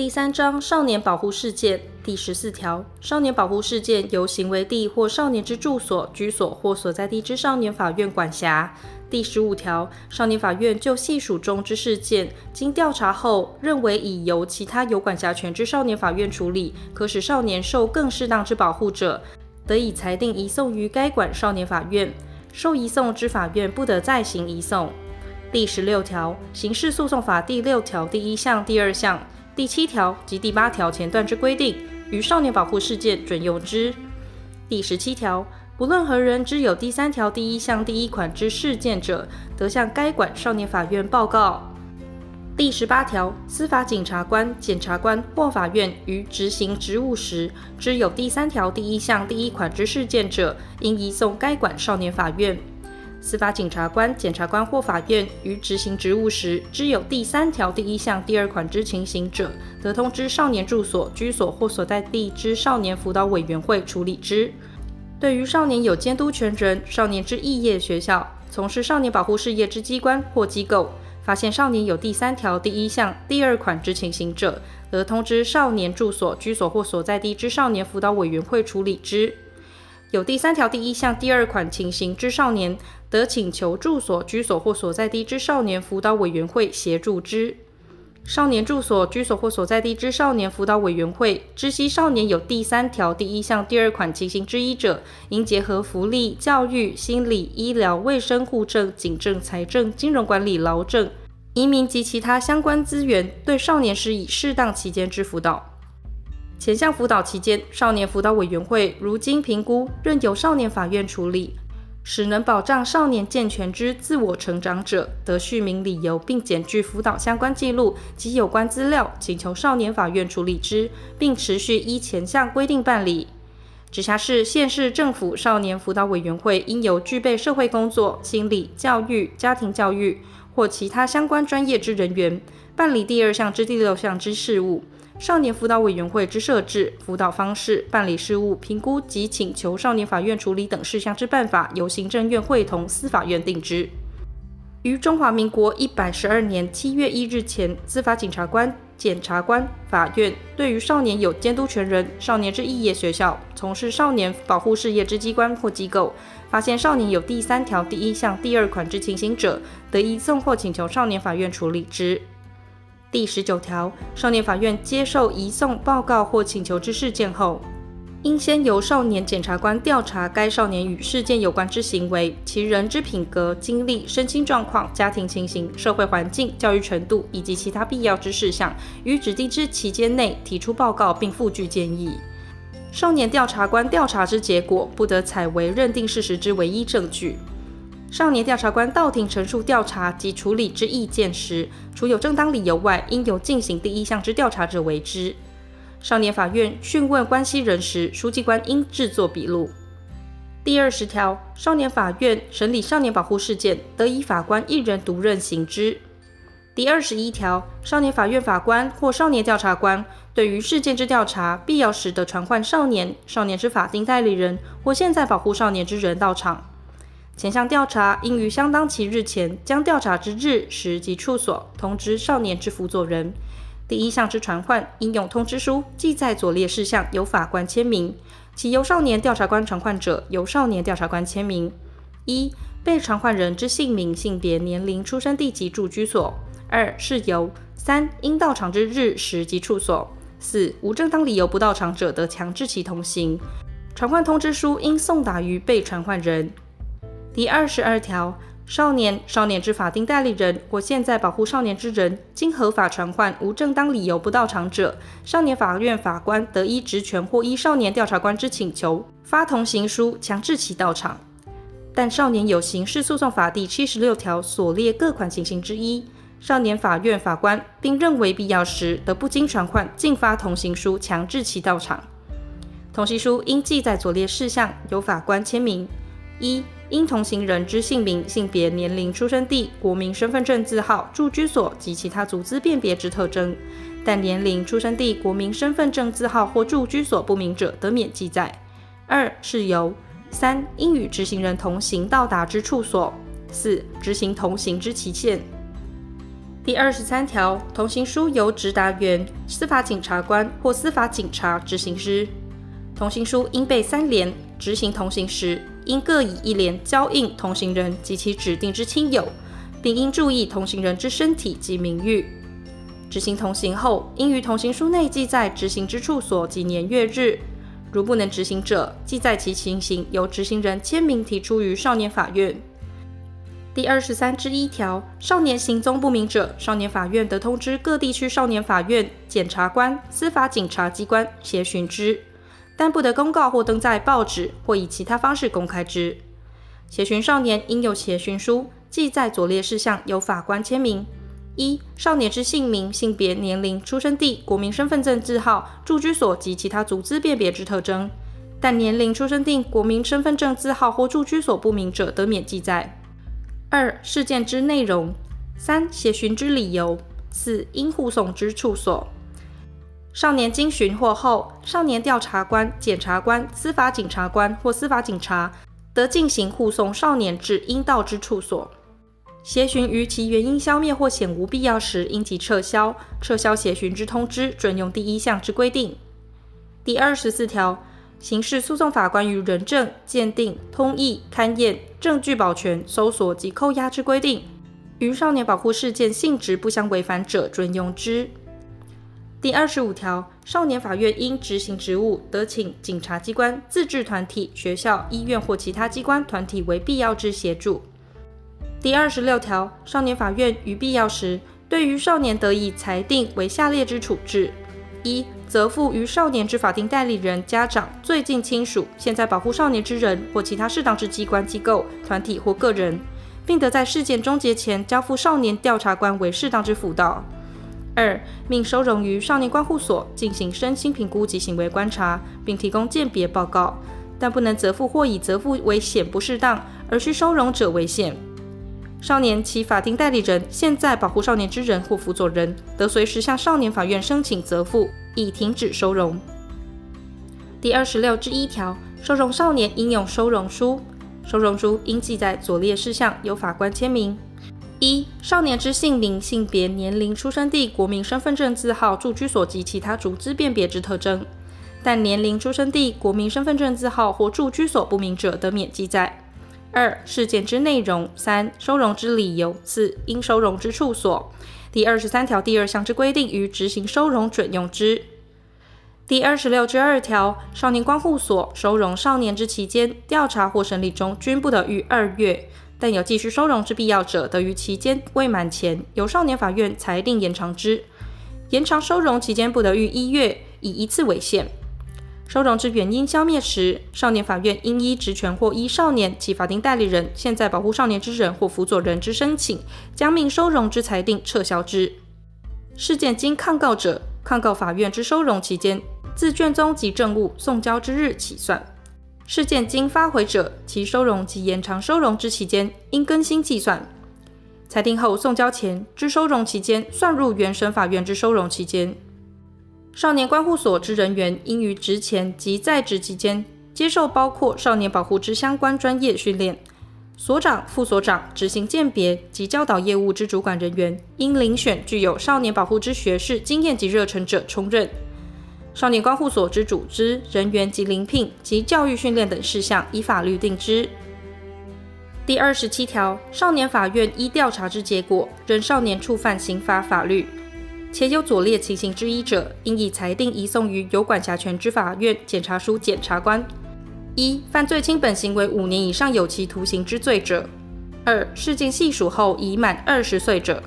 第三章少年保护事件第十四条，少年保护事件由行为地或少年之住所、居所或所在地之少年法院管辖。第十五条，少年法院就系属中之事件，经调查后认为已由其他有管辖权之少年法院处理，可使少年受更适当之保护者，得以裁定移送于该管少年法院。受移送之法院不得再行移送。第十六条，刑事诉讼法第六条第一项、第二项。第七条及第八条前段之规定，于少年保护事件准用之。第十七条，不论何人知有第三条第一项第一款之事件者，得向该管少年法院报告。第十八条，司法警察官、检察官或法院于执行职务时，知有第三条第一项第一款之事件者，应移送该管少年法院。司法警察官、检察官或法院于执行职务时，知有第三条第一项第二款之情形者，得通知少年住所、居所或所在地之少年辅导委员会处理之。对于少年有监督权人、少年之异业学校、从事少年保护事业之机关或机构，发现少年有第三条第一项第二款之情形者，得通知少年住所、居所或所在地之少年辅导委员会处理之。有第三条第一项第二款情形之少年，得请求住所、居所或所在地之少年辅导委员会协助之。少年住所、居所或所在地之少年辅导委员会知悉少年有第三条第一项第二款情形之一者，应结合福利、教育、心理、医疗、卫生、户政、警政、财政、金融管理、劳政、移民及其他相关资源，对少年施以适当期间之辅导。前项辅导期间，少年辅导委员会如经评估，任由少年法院处理，使能保障少年健全之自我成长者，得续名理由，并检具辅导相关记录及有关资料，请求少年法院处理之，并持续依前项规定办理。直辖市、县市政府少年辅导委员会应由具备社会工作、心理、教育、家庭教育或其他相关专业之人员，办理第二项之第六项之事务。少年辅导委员会之设置、辅导方式、办理事务、评估及请求少年法院处理等事项之办法，由行政院会同司法院定之。于中华民国一百十二年七月一日前，司法警察官、检察官、法院对于少年有监督权人、少年之异业学校、从事少年保护事业之机关或机构，发现少年有第三条第一项第二款之情形者，得移送或请求少年法院处理之。第十九条，少年法院接受移送报告或请求之事件后，应先由少年检察官调查该少年与事件有关之行为、其人之品格、经历、身心状况、家庭情形、社会环境、教育程度以及其他必要之事项，于指定之期间内提出报告并附具建议。少年调查官调查之结果，不得采为认定事实之唯一证据。少年调查官到庭陈述调查及处理之意见时，除有正当理由外，应由进行第一项之调查者为之。少年法院讯问关系人时，书记官应制作笔录。第二十条，少年法院审理少年保护事件，得以法官一人独任行之。第二十一条，少年法院法官或少年调查官对于事件之调查，必要时得传唤少年、少年之法定代理人或现在保护少年之人到场。前项调查应于相当期日前，将调查之日时及处所通知少年之辅佐人。第一项之传唤，应用通知书记载左列事项，由法官签名；其由少年调查官传唤者，由少年调查官签名。一、被传唤人之姓名、性别、年龄、出生地及住居所；二、事由；三、应到场之日时及处所；四、无正当理由不到场者，得强制其同行。传唤通知书应送达于被传唤人。第二十二条，少年、少年之法定代理人或现在保护少年之人，经合法传唤无正当理由不到场者，少年法院法官得依职权或依少年调查官之请求，发同行书强制其到场。但少年有刑事诉讼法第七十六条所列各款情形之一，少年法院法官并认为必要时，得不经传唤，径发同行书强制其到场。同行书应记载左列事项，由法官签名。一应同行人之姓名、性别、年龄、出生地、国民身份证字号、住居所及其他组织辨别之特征，但年龄、出生地、国民身份证字号或住居所不明者，得免记载。二、事由。三、应与执行人同行到达之处所。四、执行同行之期限。第二十三条，同行书由直达员、司法警察官或司法警察执行之。同行书应备三联，执行同行时应各以一联交印同行人及其指定之亲友，并应注意同行人之身体及名誉。执行同行后，应于同行书内记载执行之处所及年月日。如不能执行者，记载其情形，由执行人签名提出于少年法院。第二十三之一条，少年行踪不明者，少年法院得通知各地区少年法院、检察官、司法警察机关协寻之，但不得公告或登在报纸或以其他方式公开之。协寻少年应有协寻书，记载左列事项，由法官签名。一、少年之姓名、性别、年龄、出生地、国民身份证字号、住居所及其他足资辨别之特征，但年龄、出生地、国民身份证字号或住居所不明者，得免记载。二、事件之内容。三、协寻之理由。四、应护送之处所。少年经寻获后，少年调查官、检察官、司法警察官或司法警察得进行护送少年至应到之处所。协寻于其原因消灭或显无必要时，应即撤销。撤销协寻之通知，准用第一项之规定。第二十四条，刑事诉讼法官于人证鉴定、通译、勘验、证据保全、搜索及扣押之规定，与少年保护事件性质不相违反者，准用之。第二十五条，少年法院因执行职务，得请警察机关、自治团体、学校、医院或其他机关团体为必要之协助。第二十六条，少年法院于必要时，对于少年得以裁定为下列之处置：一、责付于少年之法定代理人、家长、最近亲属、现在保护少年之人或其他适当之机关、机构、团体或个人，并得在事件终结前交付少年调查官为适当之辅导；二、命收容于少年观护所进行身心评估及行为观察，并提供鉴别报告，但不能责付或以责付为显不适当而需收容者为限。少年其法定代理人、现在保护少年之人或辅佐人，得随时向少年法院申请责付，以停止收容。第二十六之一条，收容少年应用收容书，收容书应记载左列事项，由法官签名：一、少年之姓名、性别、年龄、出生地、国民身份证字号、住居所及其他足资辨别之特征，但年龄、出生地、国民身份证字号或住居所不明者，得免记载。二、事件之内容；三、收容之理由；四、应收容之处所。第二十三条第二项之规定，于执行收容准用之。第二十六之二条，少年关护所收容少年之期间，调查或审理中均不得逾二月，但有继续收容之必要者，得于期间未满前，由少年法院裁定延长之。延长收容期间不得逾一月，以一次为限。收容之原因消灭时，少年法院应依职权或依少年及法定代理人、现在保护少年之人或辅佐人之申请，将命收容之裁定撤销之。事件经抗告者，抗告法院之收容期间，自卷宗及证物送交之日起算；事件经发回者，其收容及延长收容之期间应更新计算。裁定后送交前之收容期间，算入原审法院之收容期间。少年关护所之人员应于职前及在职期间接受包括少年保护之相关专业训练。所长、副所长执行鉴别及教导业务之主管人员应遴选具有少年保护之学识经验及热忱者充任。少年关护所之组织人员及遴聘及教育训练等事项依法律定之。第二十七条，少年法院依调查之结果认少年触犯刑法法律。且有左列情形之一者，应以裁定移送于有管辖权之法院检察署检察官：一、犯罪轻本行为五年以上有期徒刑之罪者；二、事件细数后已满二十岁者。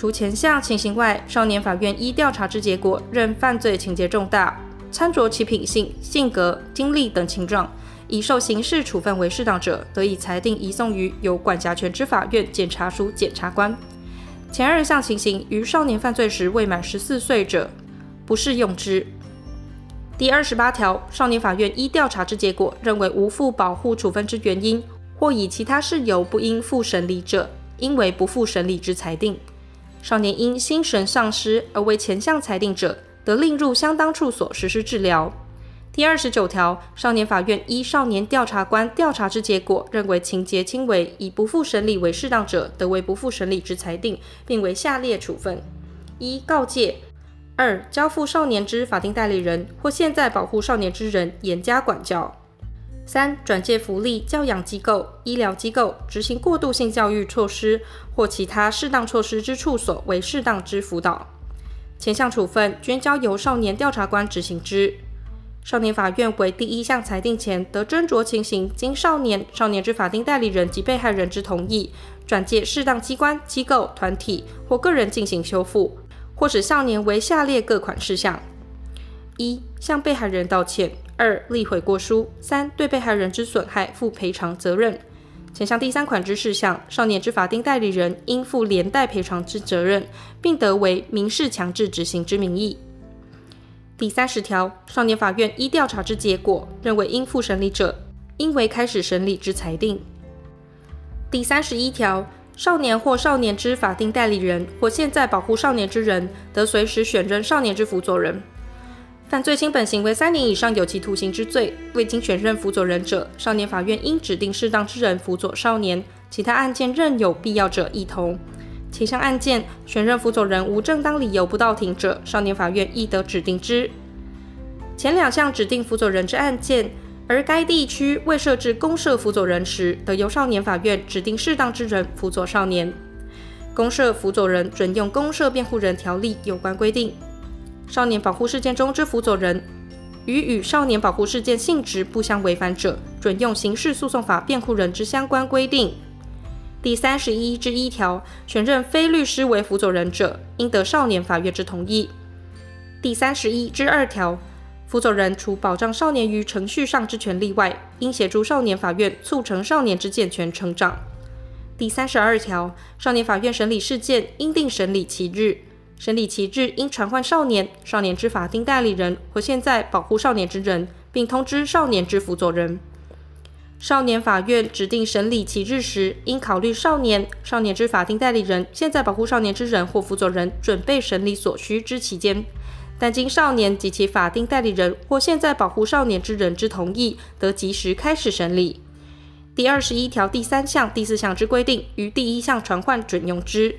除前项情形外，少年法院依调查之结果认犯罪情节重大，参酌其品性、性格、经历等情状，以受刑事处分为适当者，得以裁定移送于有管辖权之法院检察署检察官。前二项情形于少年犯罪时未满十四岁者，不适用之。第二十八条，少年法院依调查之结果认为无负保护处分之原因，或以其他事由不应付审理者，应为不付审理之裁定。少年因心神丧失而为前项裁定者，得另入相当处所实施治疗。第二十九条，少年法院依少年调查官调查之结果，认为情节轻微，以不付审理为适当者，得为不付审理之裁定，并为下列处分：一、告诫；二、交付少年之法定代理人或现在保护少年之人严加管教；三、转介福利、教养机构、医疗机构执行过渡性教育措施或其他适当措施之处所为适当之辅导。前项处分均交由少年调查官执行之。少年法院为第一项裁定前，得斟酌情形，经少年、少年之法定代理人及被害人之同意，转介适当机关、机构、团体或个人进行修复，或使少年为下列各款事项：一、向被害人道歉；二、立悔过书；三、对被害人之损害负赔偿责任。前项第三款之事项，少年之法定代理人应负连带赔偿之责任，并得为民事强制执行之名义。第三十条，少年法院依调查之结果，认为应付审理者，应为开始审理之裁定。第三十一条，少年或少年之法定代理人或现在保护少年之人，得随时选任少年之辅佐人。犯罪轻本行为三年以上有期徒刑之罪，未经选任辅佐人者，少年法院应指定适当之人辅佐少年。其他案件任有必要者，亦同。其项案件选任辅佐人无正当理由不到庭者，少年法院亦得指定之。前两项指定辅佐人之案件，而该地区未设置公社辅佐人时，得由少年法院指定适当之人辅佐少年。公社辅佐人准用公社辩护人条例有关规定。少年保护事件中之辅佐人，与与少年保护事件性质不相违反者，准用刑事诉讼法辩护人之相关规定。第三十一之一条，选任非律师为辅佐人者，应得少年法院之同意。第三十一之二条，辅佐人除保障少年于程序上之权利外，应协助少年法院促成少年之健全成长。第三十二条，少年法院审理事件，应定审理期日，审理期日应传唤少年、少年之法定代理人或现在保护少年之人，并通知少年之辅佐人。少年法院指定审理期日时，应考虑少年、少年之法定代理人、现在保护少年之人或辅佐人准备审理所需之期间，但经少年及其法定代理人或现在保护少年之人之同意，得即时开始审理。第二十一条第三项、第四项之规定，于第一项传唤准用之。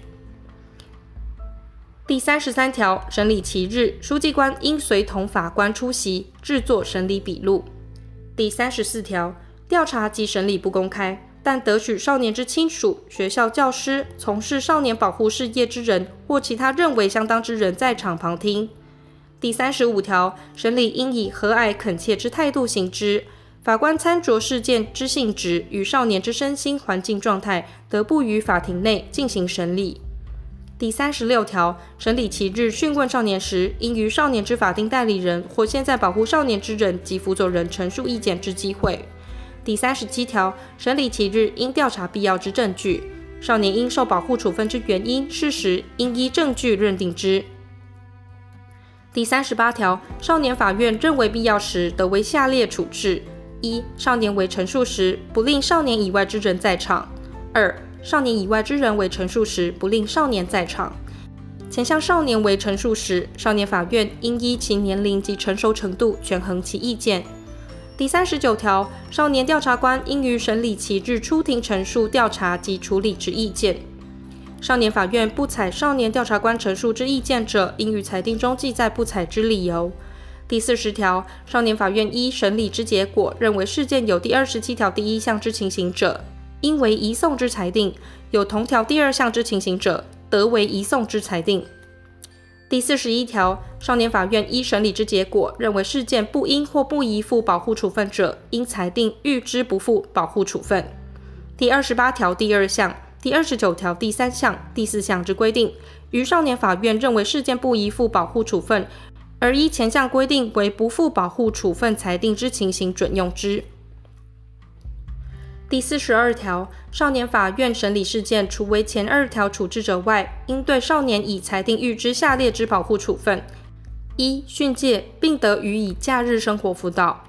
第三十三条，审理期日，书记官应随同法官出席，制作审理笔录。第三十四条。调查及审理不公开，但得许少年之亲属、学校教师、从事少年保护事业之人或其他认为相当之人在场旁听。第三十五条，审理应以和蔼恳切之态度行之。法官参酌事件之性质与少年之身心环境状态，得不于法庭内进行审理。第三十六条，审理其日讯问少年时，应于少年之法定代理人或现在保护少年之人及辅佐人陈述意见之机会。第三十七条，审理其日应调查必要之证据，少年应受保护处分之原因、事实，应依证据认定之。第三十八条，少年法院认为必要时，得为下列处置：一、少年为陈述时，不令少年以外之人在场；二、少年以外之人为陈述时，不令少年在场。前项少年为陈述时，少年法院应依其年龄及成熟程度权衡其意见。第三十九条，少年调查官应于审理其日出庭陈述调查及处理之意见。少年法院不采少年调查官陈述之意见者，应于裁定中记载不采之理由。第四十条，少年法院依审理之结果认为事件有第二十七条第一项之情形者，应为移送之裁定；有同条第二项之情形者，得为移送之裁定。第四十一条，少年法院依审理之结果认为事件不应或不宜负保护处分者，应裁定预支不负保护处分。第二十八条第二项、第二十九条第三项、第四项之规定，于少年法院认为事件不宜负保护处分，而依前项规定为不负保护处分裁定之情形准用之。第四十二条，少年法院审理事件，除为前二条处置者外，应对少年以裁定预知下列之保护处分：一、训诫，并得予以假日生活辅导；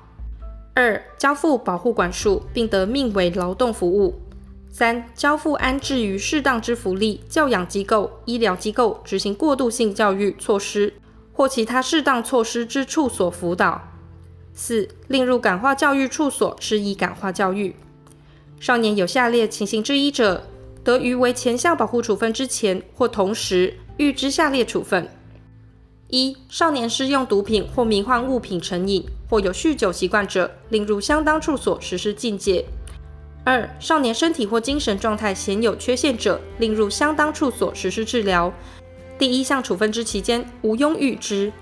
二、交付保护管束，并得命为劳动服务；三、交付安置于适当之福利、教养机构、医疗机构执行过渡性教育措施或其他适当措施之处所辅导；四、另入感化教育处所施以感化教育。少年有下列情形之一者，得于为前项保护处分之前或同时预知下列处分：一、少年施用毒品或迷幻物品成瘾，或有酗酒习惯者，令入相当处所实施禁戒；二、少年身体或精神状态显有缺陷者，令入相当处所实施治疗。第一项处分之期间，无庸预知。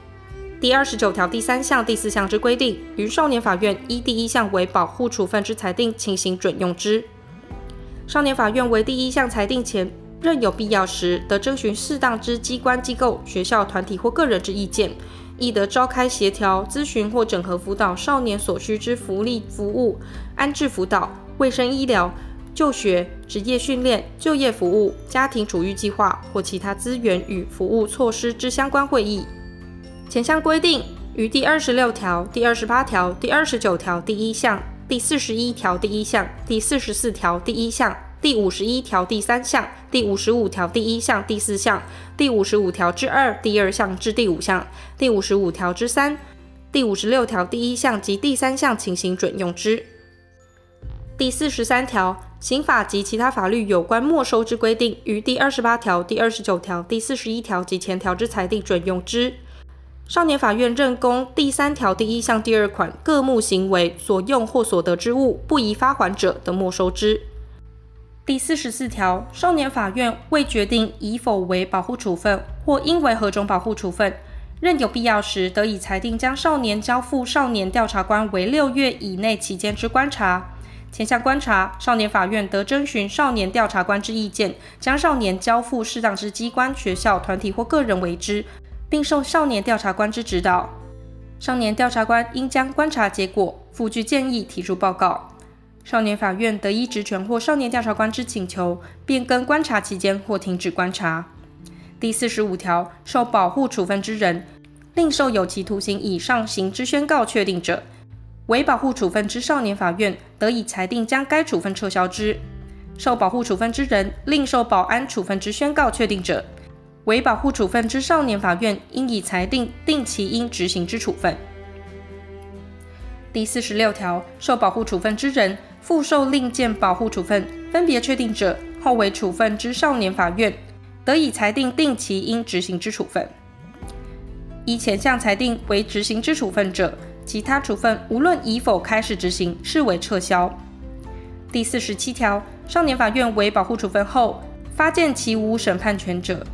第二十九条第三项、第四项之规定，于少年法院依第一项为保护处分之裁定情形准用之。少年法院为第一项裁定前，任有必要时，得征询适当之机关、机构、学校、团体或个人之意见，亦得召开协调、咨询或整合辅导少年所需之福利服务、安置辅导、卫生医疗、就学、职业训练、就业服务、家庭处遇计划或其他资源与服务措施之相关会议。前项规定于第二十六条、第二十八条、第二十九条第一项、第四十一条第一项、第四十四条第一项、第五十一条第三项、第五十五条第一项、第四项、第五十五条之二第二项至第五项、第五十五条之三、第五十六条第一项及第三项情形准用之。第四十三条，刑法及其他法律有关没收之规定，于第二十八条、第二十九条、第四十一条及前条之裁定准用之。少年法院认公第三条第一项第二款各目行为所用或所得之物不宜发还者，得没收之。第四十四条，少年法院未决定以否为保护处分，或应为何种保护处分，认有必要时，得以裁定将少年交付少年调查官为六月以内期间之观察。前项观察，少年法院得征询少年调查官之意见，将少年交付适当之机关、学校、团体或个人为之。并受少年调查官之指导，少年调查官应将观察结果附具建议提出报告。少年法院得依职权或少年调查官之请求，变更观察期间或停止观察。第四十五条，受保护处分之人，另受有期徒刑以上刑之宣告确定者，为保护处分之少年法院得以裁定将该处分撤销之。受保护处分之人，另受保安处分之宣告确定者，为保护处分之少年法院，应以裁定定其应执行之处分。第四十六条，受保护处分之人，复受另见保护处分分别确定者，后为处分之少年法院，得以裁定定其应执行之处分。依前项裁定为执行之处分者，其他处分无论已否开始执行，视为撤销。第四十七条，少年法院为保护处分后，发现其无审判权者，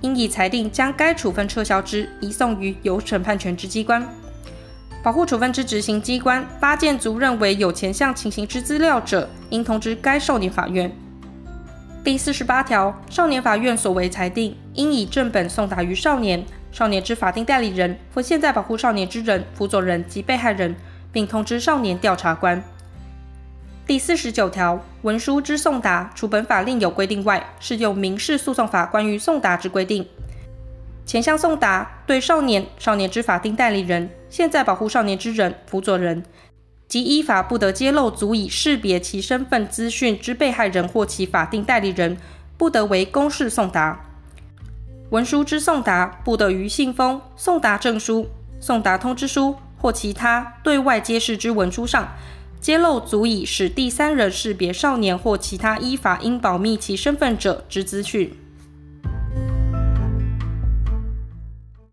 应以裁定将该处分撤销之，移送于有审判权之机关。保护处分之执行机关发件足认为有前项情形之资料者，应通知该少年法院。第四十八条，少年法院所为裁定，应以正本送达于少年、少年之法定代理人或现在保护少年之人、辅佐人及被害人，并通知少年调查官。第四十九条，文书之送达，除本法另有规定外，适用民事诉讼法关于送达之规定。前项送达对少年、少年之法定代理人、现在保护少年之人、辅佐人及依法不得揭露足以识别其身份资讯之被害人或其法定代理人，不得为公事送达。文书之送达，不得于信封、送达证书、送达通知书或其他对外揭示之文书上。揭露足以使第三人识别少年或其他依法应保密其身份者之资讯。